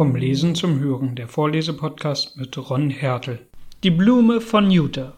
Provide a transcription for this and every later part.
Vom Lesen zum Hören, der Vorlesepodcast mit Ron Hertel. Die Blume von Utah.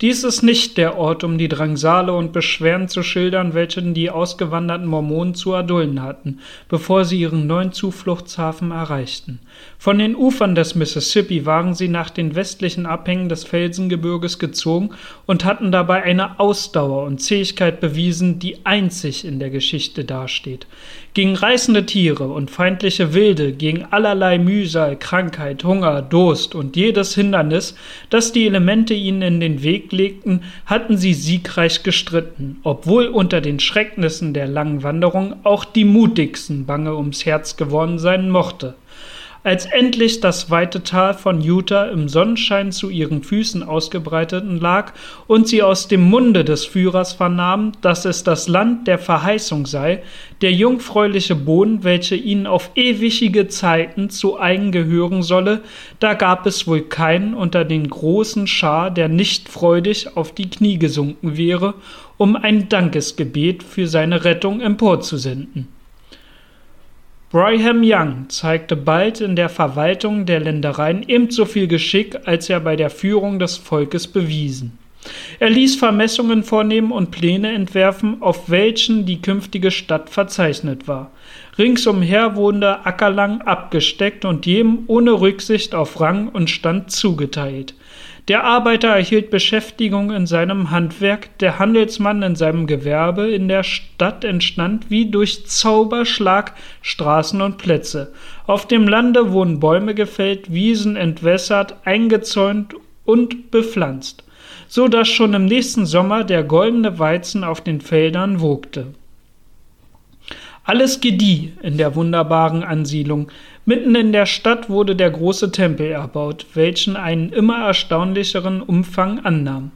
Dies ist nicht der Ort, um die Drangsale und Beschwerden zu schildern, welche die ausgewanderten Mormonen zu erdulden hatten, bevor sie ihren neuen Zufluchtshafen erreichten. Von den Ufern des Mississippi waren sie nach den westlichen Abhängen des Felsengebirges gezogen und hatten dabei eine Ausdauer und Zähigkeit bewiesen, die einzig in der Geschichte dasteht. Gegen reißende Tiere und feindliche Wilde, gegen allerlei Mühsal, Krankheit, Hunger, Durst und jedes Hindernis, das die Elemente ihnen in den Weg legten, hatten sie siegreich gestritten, obwohl unter den Schrecknissen der langen Wanderung auch die mutigsten bange ums Herz geworden sein mochte. Als endlich das weite Tal von Utah im Sonnenschein zu ihren Füßen ausgebreiteten lag und sie aus dem Munde des Führers vernahm, dass es das Land der Verheißung sei, der jungfräuliche Boden, welche ihnen auf ewige Zeiten zu eigen gehören solle, da gab es wohl keinen unter den großen Schar, der nicht freudig auf die Knie gesunken wäre, um ein Dankesgebet für seine Rettung emporzusenden. Brigham Young zeigte bald in der Verwaltung der Ländereien ebenso viel Geschick, als er bei der Führung des Volkes bewiesen. Er ließ Vermessungen vornehmen und Pläne entwerfen, auf welchen die künftige Stadt verzeichnet war. Ringsumher wurde Ackerlang abgesteckt und jedem ohne Rücksicht auf Rang und Stand zugeteilt. Der Arbeiter erhielt Beschäftigung in seinem Handwerk, der Handelsmann in seinem Gewerbe, in der Stadt entstand wie durch Zauberschlag Straßen und Plätze. Auf dem Lande wurden Bäume gefällt, Wiesen entwässert, eingezäunt und bepflanzt, so dass schon im nächsten Sommer der goldene Weizen auf den Feldern wogte. Alles gedieh in der wunderbaren Ansiedlung. Mitten in der Stadt wurde der große Tempel erbaut, welchen einen immer erstaunlicheren Umfang annahm.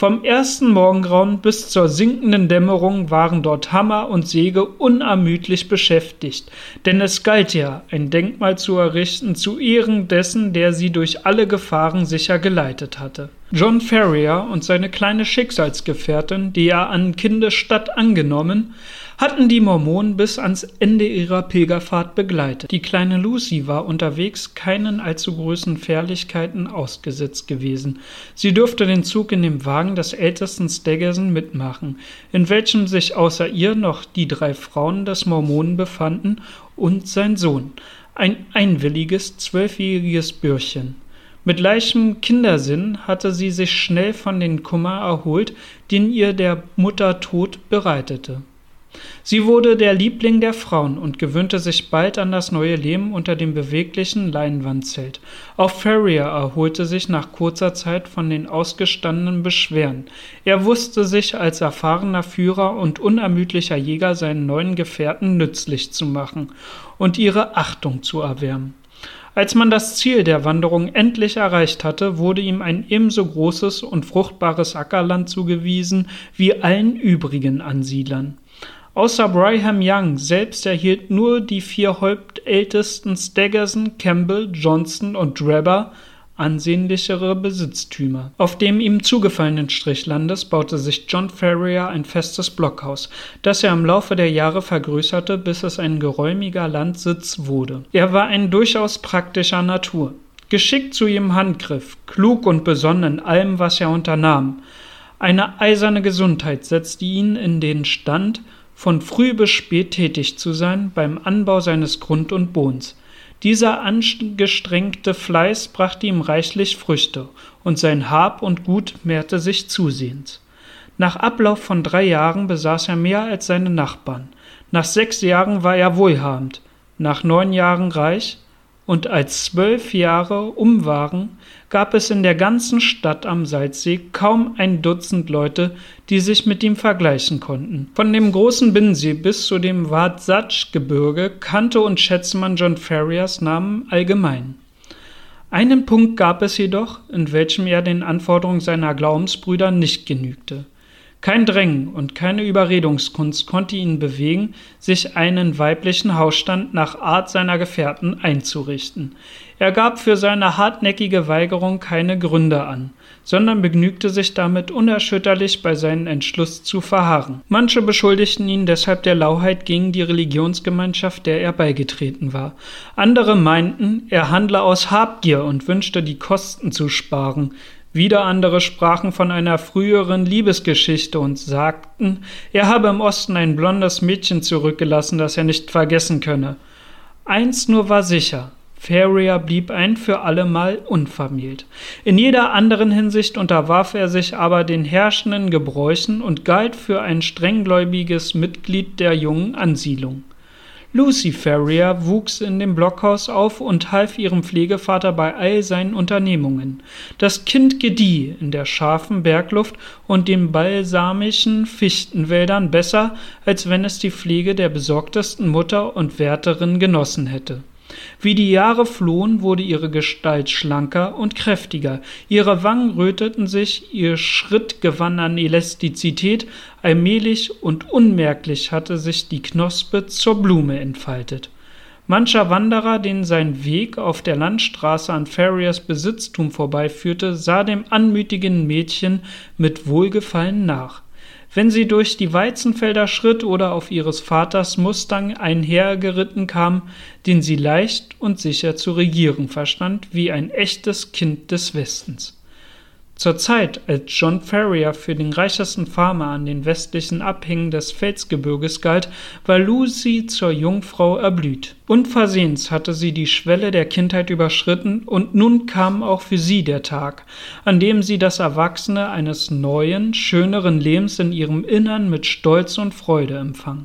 Vom ersten Morgengrauen bis zur sinkenden Dämmerung waren dort Hammer und Säge unermüdlich beschäftigt, denn es galt ja, ein Denkmal zu errichten zu Ehren dessen, der sie durch alle Gefahren sicher geleitet hatte. John Ferrier und seine kleine Schicksalsgefährtin, die er an Kindesstadt angenommen, hatten die Mormonen bis ans Ende ihrer Pilgerfahrt begleitet. Die kleine Lucy war unterwegs keinen allzu großen Fährlichkeiten ausgesetzt gewesen. Sie durfte den Zug in dem Wagen des ältesten Staggerson mitmachen, in welchem sich außer ihr noch die drei Frauen des Mormonen befanden und sein Sohn, ein einwilliges, zwölfjähriges Bürchen. Mit leichtem Kindersinn hatte sie sich schnell von den Kummer erholt, den ihr der Mutter Tod bereitete. Sie wurde der Liebling der Frauen und gewöhnte sich bald an das neue Leben unter dem beweglichen Leinwandzelt. Auch Ferrier erholte sich nach kurzer Zeit von den ausgestandenen Beschwerden. Er wusste sich als erfahrener Führer und unermüdlicher Jäger seinen neuen Gefährten nützlich zu machen und ihre Achtung zu erwärmen. Als man das Ziel der Wanderung endlich erreicht hatte, wurde ihm ein ebenso großes und fruchtbares Ackerland zugewiesen wie allen übrigen Ansiedlern. Außer Brigham Young selbst erhielt nur die vier Hauptältesten Staggerson, Campbell, Johnson und Drebber ansehnlichere Besitztümer. Auf dem ihm zugefallenen Strich Landes baute sich John Ferrier ein festes Blockhaus, das er im Laufe der Jahre vergrößerte, bis es ein geräumiger Landsitz wurde. Er war ein durchaus praktischer Natur, geschickt zu ihrem Handgriff, klug und besonnen in allem, was er unternahm. Eine eiserne Gesundheit setzte ihn in den Stand, von früh bis spät tätig zu sein beim Anbau seines Grund und Bodens. Dieser angestrengte Fleiß brachte ihm reichlich Früchte, und sein Hab und Gut mehrte sich zusehends. Nach Ablauf von drei Jahren besaß er mehr als seine Nachbarn. Nach sechs Jahren war er wohlhabend, nach neun Jahren reich, und als zwölf Jahre um waren, gab es in der ganzen Stadt am Salzsee kaum ein Dutzend Leute, die sich mit ihm vergleichen konnten. Von dem großen Binnensee bis zu dem Wasatch-Gebirge kannte und schätzte man John Ferriers Namen allgemein. Einen Punkt gab es jedoch, in welchem er den Anforderungen seiner Glaubensbrüder nicht genügte. Kein Drängen und keine Überredungskunst konnte ihn bewegen, sich einen weiblichen Hausstand nach Art seiner Gefährten einzurichten. Er gab für seine hartnäckige Weigerung keine Gründe an. sondern begnügte sich damit, unerschütterlich bei seinem Entschluss zu verharren. Manche beschuldigten ihn deshalb der Lauheit gegen die Religionsgemeinschaft, der er beigetreten war. Andere meinten, er handle aus Habgier und wünschte, die Kosten zu sparen. Wieder andere sprachen von einer früheren Liebesgeschichte und sagten, er habe im Osten ein blondes Mädchen zurückgelassen, das er nicht vergessen könne. Eins nur war sicher, Ferrier blieb ein für allemal unvermählt. In jeder anderen Hinsicht unterwarf er sich aber den herrschenden Gebräuchen und galt für ein strenggläubiges Mitglied der jungen Ansiedlung. Lucy Ferrier wuchs in dem Blockhaus auf und half ihrem Pflegevater bei all seinen Unternehmungen. Das Kind gedieh in der scharfen Bergluft und den balsamischen Fichtenwäldern besser, als wenn es die Pflege der besorgtesten Mutter und Wärterin genossen hätte. Wie die Jahre flohen, wurde ihre Gestalt schlanker und kräftiger, ihre Wangen röteten sich, ihr Schritt gewann an Elastizität, allmählich und unmerklich hatte sich die Knospe zur Blume entfaltet. Mancher Wanderer, den sein Weg auf der Landstraße an Ferriers Besitztum vorbeiführte, sah dem anmütigen Mädchen mit Wohlgefallen nach. Wenn sie durch die Weizenfelder schritt oder auf ihres Vaters Mustang einhergeritten kam, den sie leicht und sicher zu regieren verstand, wie ein echtes Kind des Westens. Zur Zeit, als John Ferrier für den reichesten Farmer an den westlichen Abhängen des Felsgebirges galt, war Lucy zur Jungfrau erblüht. Unversehens hatte sie die Schwelle der Kindheit überschritten, und nun kam auch für sie der Tag, an dem sie das Erwachsene eines neuen, schöneren Lebens in ihrem Innern mit Stolz und Freude empfang.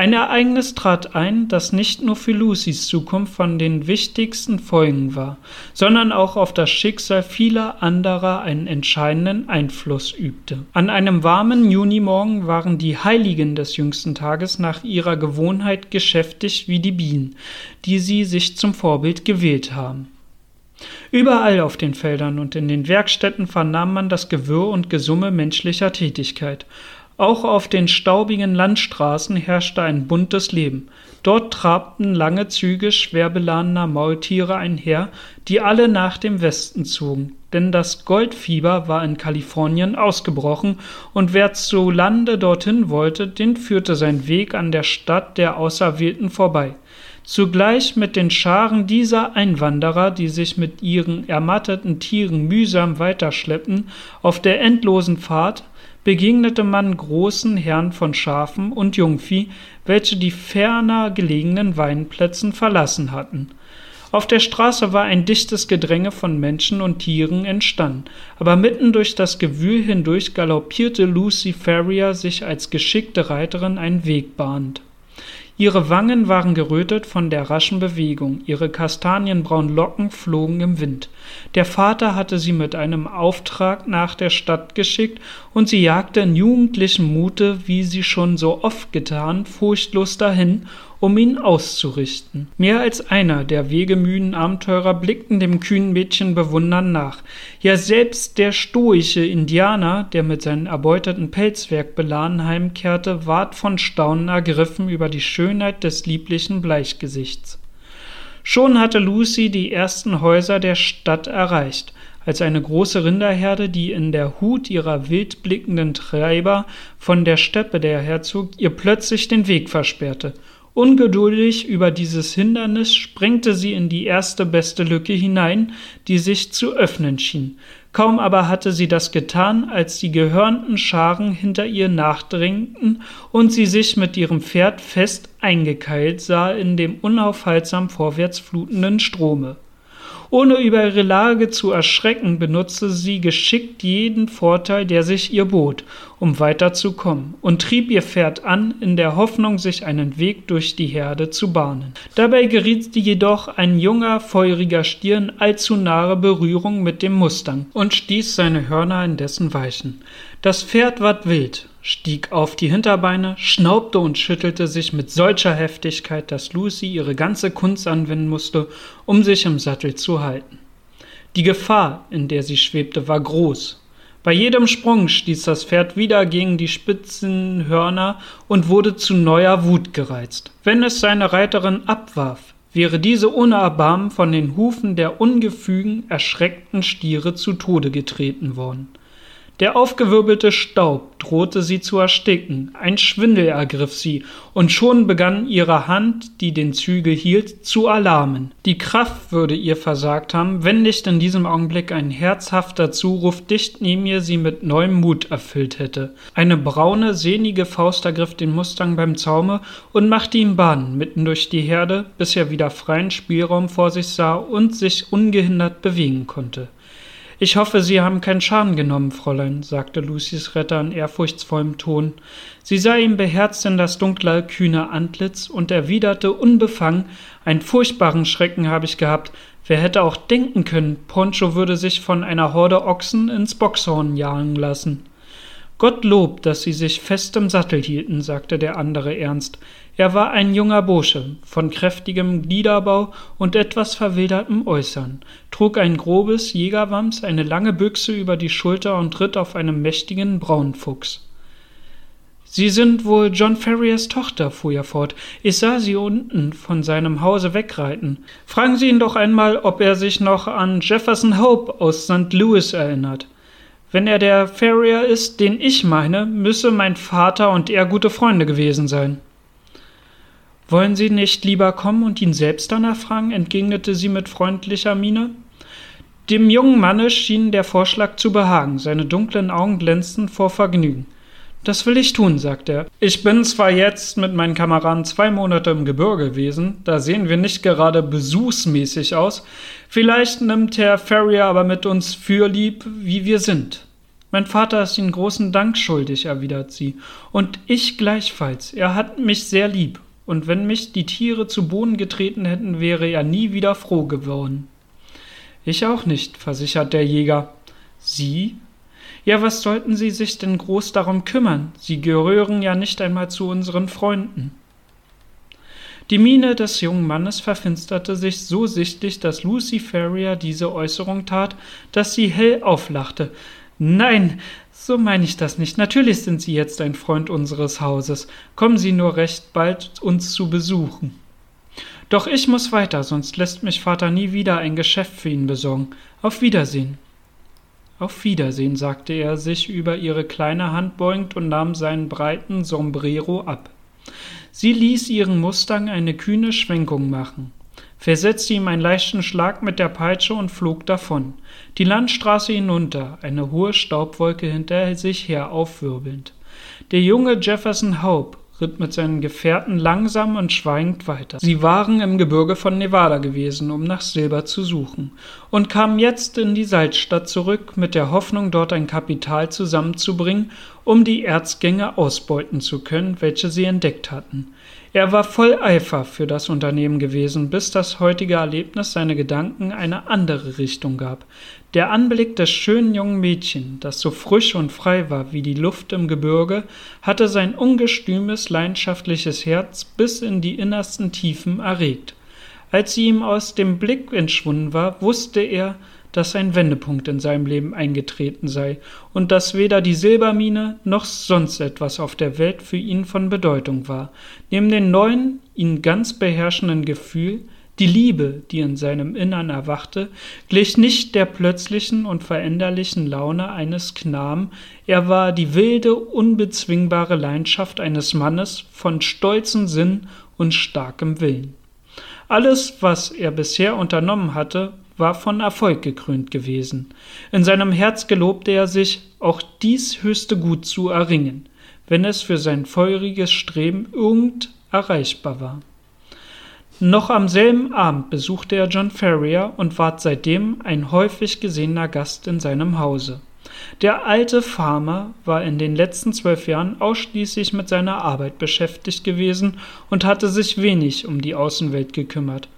Ein Ereignis trat ein, das nicht nur für Lucys Zukunft von den wichtigsten Folgen war, sondern auch auf das Schicksal vieler anderer einen entscheidenden Einfluss übte. An einem warmen Junimorgen waren die Heiligen des jüngsten Tages nach ihrer Gewohnheit geschäftig wie die Bienen, die sie sich zum Vorbild gewählt haben. Überall auf den Feldern und in den Werkstätten vernahm man das Gewirr und Gesumme menschlicher Tätigkeit. Auch auf den staubigen Landstraßen herrschte ein buntes Leben. Dort trabten lange Züge schwer beladener Maultiere einher, die alle nach dem Westen zogen, denn das Goldfieber war in Kalifornien ausgebrochen, und wer zu Lande dorthin wollte, den führte sein Weg an der Stadt der Auserwählten vorbei. Zugleich mit den Scharen dieser Einwanderer, die sich mit ihren ermatteten Tieren mühsam weiterschleppten, auf der endlosen Fahrt, begegnete man großen Herren von Schafen und Jungvieh, welche die ferner gelegenen Weinplätzen verlassen hatten. Auf der Straße war ein dichtes Gedränge von Menschen und Tieren entstanden, aber mitten durch das Gewühl hindurch galoppierte Lucy Ferrier sich als geschickte Reiterin einen Weg bahnt. Ihre Wangen waren gerötet von der raschen Bewegung, ihre kastanienbraunen Locken flogen im Wind. Der Vater hatte sie mit einem Auftrag nach der Stadt geschickt, und sie jagte in jugendlichem Mute, wie sie schon so oft getan, furchtlos dahin, um ihn auszurichten. Mehr als einer der wegemüden Abenteurer blickten dem kühnen Mädchen bewundernd nach. Ja, selbst der stoische Indianer, der mit seinem erbeuteten Pelzwerk beladen heimkehrte, ward von Staunen ergriffen über die Schönheit des lieblichen Bleichgesichts. Schon hatte Lucy die ersten Häuser der Stadt erreicht, als eine große Rinderherde, die in der Hut ihrer wildblickenden Treiber von der Steppe der Herzog ihr plötzlich den Weg versperrte Ungeduldig über dieses Hindernis sprengte sie in die erste beste Lücke hinein, die sich zu öffnen schien. Kaum aber hatte sie das getan, als die gehörnten Scharen hinter ihr nachdrängten und sie sich mit ihrem Pferd fest eingekeilt sah in dem unaufhaltsam vorwärts flutenden Strome. Ohne über ihre Lage zu erschrecken, benutzte sie geschickt jeden Vorteil, der sich ihr bot, um weiterzukommen, und trieb ihr Pferd an, in der Hoffnung, sich einen Weg durch die Herde zu bahnen. Dabei geriet jedoch ein junger, feuriger Stier allzu nahe Berührung mit dem Mustang und stieß seine Hörner in dessen Weichen. Das Pferd ward wild, stieg auf die Hinterbeine, schnaubte und schüttelte sich mit solcher Heftigkeit, dass Lucy ihre ganze Kunst anwenden musste, um sich im Sattel zu halten. Die Gefahr, in der sie schwebte, war groß. Bei jedem Sprung stieß das Pferd wieder gegen die spitzen Hörner und wurde zu neuer Wut gereizt. Wenn es seine Reiterin abwarf, wäre diese ohne Erbarmen von den Hufen der ungefügen, erschreckten Stiere zu Tode getreten worden. Der aufgewirbelte Staub drohte sie zu ersticken, ein Schwindel ergriff sie, und schon begann ihre Hand, die den Zügel hielt, zu erlahmen. Die Kraft würde ihr versagt haben, wenn nicht in diesem Augenblick ein herzhafter Zuruf dicht neben ihr sie mit neuem Mut erfüllt hätte. Eine braune, sehnige Faust ergriff den Mustang beim Zaume und machte ihm Bahn mitten durch die Herde, bis er wieder freien Spielraum vor sich sah und sich ungehindert bewegen konnte. Ich hoffe, Sie haben keinen Schaden genommen, Fräulein, sagte Lucys Retter in ehrfurchtsvollem Ton. Sie sah ihm beherzt in das dunkle, kühne Antlitz und erwiderte unbefangen, einen furchtbaren Schrecken habe ich gehabt. Wer hätte auch denken können, Poncho würde sich von einer Horde Ochsen ins Boxhorn jagen lassen. Gottlob, dass Sie sich fest im Sattel hielten, sagte der andere ernst. Er war ein junger Bursche, von kräftigem Gliederbau und etwas verwildertem Äußern, trug ein grobes Jägerwams, eine lange Büchse über die Schulter und ritt auf einem mächtigen Braunfuchs. Sie sind wohl John Ferriers Tochter, fuhr er fort. Ich sah Sie unten von seinem Hause wegreiten. Fragen Sie ihn doch einmal, ob er sich noch an Jefferson Hope aus St. Louis erinnert. Wenn er der Ferrier ist, den ich meine, müsse mein Vater und er gute Freunde gewesen sein. Wollen Sie nicht lieber kommen und ihn selbst danach fragen? entgegnete sie mit freundlicher Miene. Dem jungen Manne schien der Vorschlag zu behagen, seine dunklen Augen glänzten vor Vergnügen. Das will ich tun, sagte er. Ich bin zwar jetzt mit meinen Kameraden zwei Monate im Gebirge gewesen, da sehen wir nicht gerade besuchsmäßig aus. Vielleicht nimmt Herr Ferrier aber mit uns fürlieb, wie wir sind. Mein Vater ist Ihnen großen Dank schuldig, erwidert sie, und ich gleichfalls. Er hat mich sehr lieb, und wenn mich die Tiere zu Boden getreten hätten, wäre er nie wieder froh geworden. Ich auch nicht, versichert der Jäger. Sie ja, was sollten Sie sich denn groß darum kümmern? Sie gehören ja nicht einmal zu unseren Freunden. Die Miene des jungen Mannes verfinsterte sich so sichtlich, dass Lucy Ferrier diese Äußerung tat, dass sie hell auflachte. Nein, so meine ich das nicht. Natürlich sind Sie jetzt ein Freund unseres Hauses. Kommen Sie nur recht bald uns zu besuchen. Doch ich muss weiter, sonst lässt mich Vater nie wieder ein Geschäft für ihn besorgen. Auf Wiedersehen. Auf Wiedersehen, sagte er, sich über ihre kleine Hand beugend und nahm seinen breiten Sombrero ab. Sie ließ ihren Mustang eine kühne Schwenkung machen, versetzte ihm einen leichten Schlag mit der Peitsche und flog davon, die Landstraße hinunter, eine hohe Staubwolke hinter sich her aufwirbelnd. Der junge Jefferson Hope ritt mit seinen Gefährten langsam und schweigend weiter. Sie waren im Gebirge von Nevada gewesen, um nach Silber zu suchen, und kamen jetzt in die Salzstadt zurück mit der Hoffnung, dort ein Kapital zusammenzubringen, um die Erzgänge ausbeuten zu können, welche sie entdeckt hatten. Er war voll Eifer für das Unternehmen gewesen, bis das heutige Erlebnis seine Gedanken eine andere Richtung gab. Der Anblick des schönen jungen Mädchen, das so frisch und frei war wie die Luft im Gebirge, hatte sein ungestümes, leidenschaftliches Herz bis in die innersten Tiefen erregt. Als sie ihm aus dem Blick entschwunden war, wusste er, dass ein Wendepunkt in seinem Leben eingetreten sei und dass weder die Silbermine noch sonst etwas auf der Welt für ihn von Bedeutung war. Neben dem neuen, ihn ganz beherrschenden Gefühl, die Liebe, die in seinem Innern erwachte, glich nicht der plötzlichen und veränderlichen Laune eines Knaben, er war die wilde, unbezwingbare Leidenschaft eines Mannes von stolzem Sinn und starkem Willen. Alles, was er bisher unternommen hatte, war von Erfolg gekrönt gewesen. In seinem Herz gelobte er sich, auch dies höchste Gut zu erringen, wenn es für sein feuriges Streben irgend erreichbar war. Noch am selben Abend besuchte er John Ferrier und ward seitdem ein häufig gesehener Gast in seinem Hause. Der alte Farmer war in den letzten zwölf Jahren ausschließlich mit seiner Arbeit beschäftigt gewesen und hatte sich wenig um die Außenwelt gekümmert.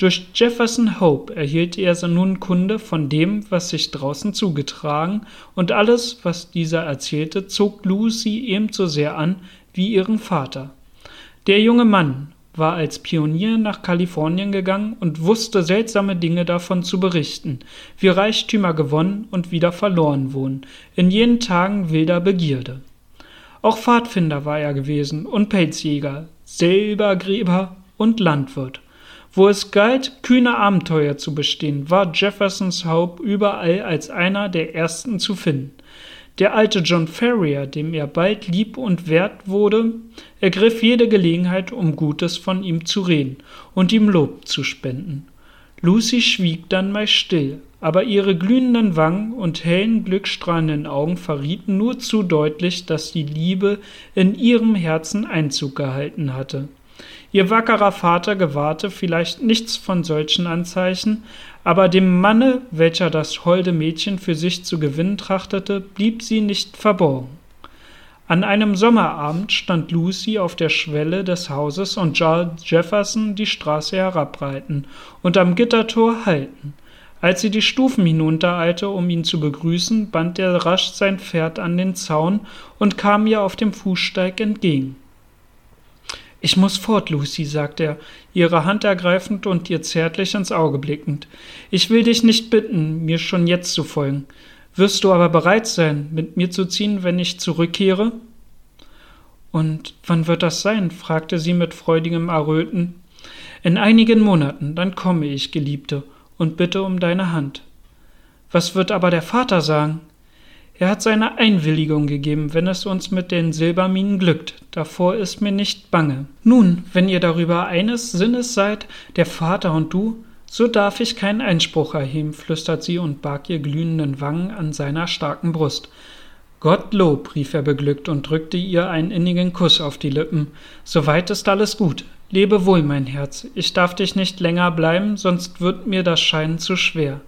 Durch Jefferson Hope erhielt er nun Kunde von dem, was sich draußen zugetragen, und alles, was dieser erzählte, zog Lucy ebenso sehr an wie ihren Vater. Der junge Mann war als Pionier nach Kalifornien gegangen und wusste seltsame Dinge davon zu berichten, wie Reichtümer gewonnen und wieder verloren wurden, in jenen Tagen wilder Begierde. Auch Pfadfinder war er gewesen und Pelzjäger, Silbergräber und Landwirt. Wo es galt, kühne Abenteuer zu bestehen, war Jeffersons Hope überall als einer der ersten zu finden. Der alte John Ferrier, dem er bald lieb und wert wurde, ergriff jede Gelegenheit, um Gutes von ihm zu reden und ihm Lob zu spenden. Lucy schwieg dann meist still, aber ihre glühenden Wangen und hellen, glückstrahlenden Augen verrieten nur zu deutlich, dass die Liebe in ihrem Herzen Einzug gehalten hatte. Ihr wackerer Vater gewahrte vielleicht nichts von solchen Anzeichen, aber dem Manne, welcher das holde Mädchen für sich zu gewinnen trachtete, blieb sie nicht verborgen. An einem Sommerabend stand Lucy auf der Schwelle des Hauses und Charles Jefferson die Straße herabreiten und am Gittertor halten. Als sie die Stufen hinuntereilte, um ihn zu begrüßen, band er rasch sein Pferd an den Zaun und kam ihr auf dem Fußsteig entgegen. Ich muss fort, Lucy, sagte er, ihre Hand ergreifend und ihr zärtlich ins Auge blickend. Ich will dich nicht bitten, mir schon jetzt zu folgen. Wirst du aber bereit sein, mit mir zu ziehen, wenn ich zurückkehre? Und wann wird das sein? fragte sie mit freudigem Erröten. In einigen Monaten, dann komme ich, Geliebte, und bitte um deine Hand. Was wird aber der Vater sagen? Er hat seine Einwilligung gegeben, wenn es uns mit den Silberminen glückt. Davor ist mir nicht bange. Nun, wenn ihr darüber eines Sinnes seid, der Vater und du, so darf ich keinen Einspruch erheben, flüstert sie und barg ihr glühenden Wangen an seiner starken Brust. Gottlob, rief er beglückt und drückte ihr einen innigen Kuss auf die Lippen. Soweit ist alles gut. Lebe wohl, mein Herz, ich darf dich nicht länger bleiben, sonst wird mir das Scheinen zu schwer.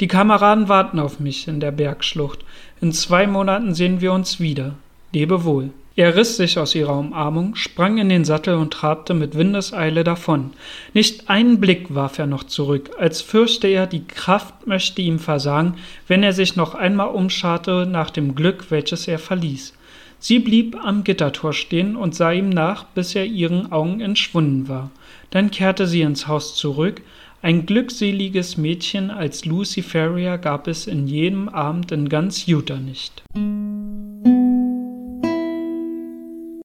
Die Kameraden warten auf mich in der Bergschlucht. In zwei Monaten sehen wir uns wieder. Lebe wohl. Er riss sich aus ihrer Umarmung, sprang in den Sattel und trabte mit Windeseile davon. Nicht einen Blick warf er noch zurück, als fürchte er, die Kraft möchte ihm versagen, wenn er sich noch einmal umscharte nach dem Glück, welches er verließ. Sie blieb am Gittertor stehen und sah ihm nach, bis er ihren Augen entschwunden war. Dann kehrte sie ins Haus zurück. Ein glückseliges Mädchen als Lucy Ferrier gab es in jedem Abend in ganz Utah nicht.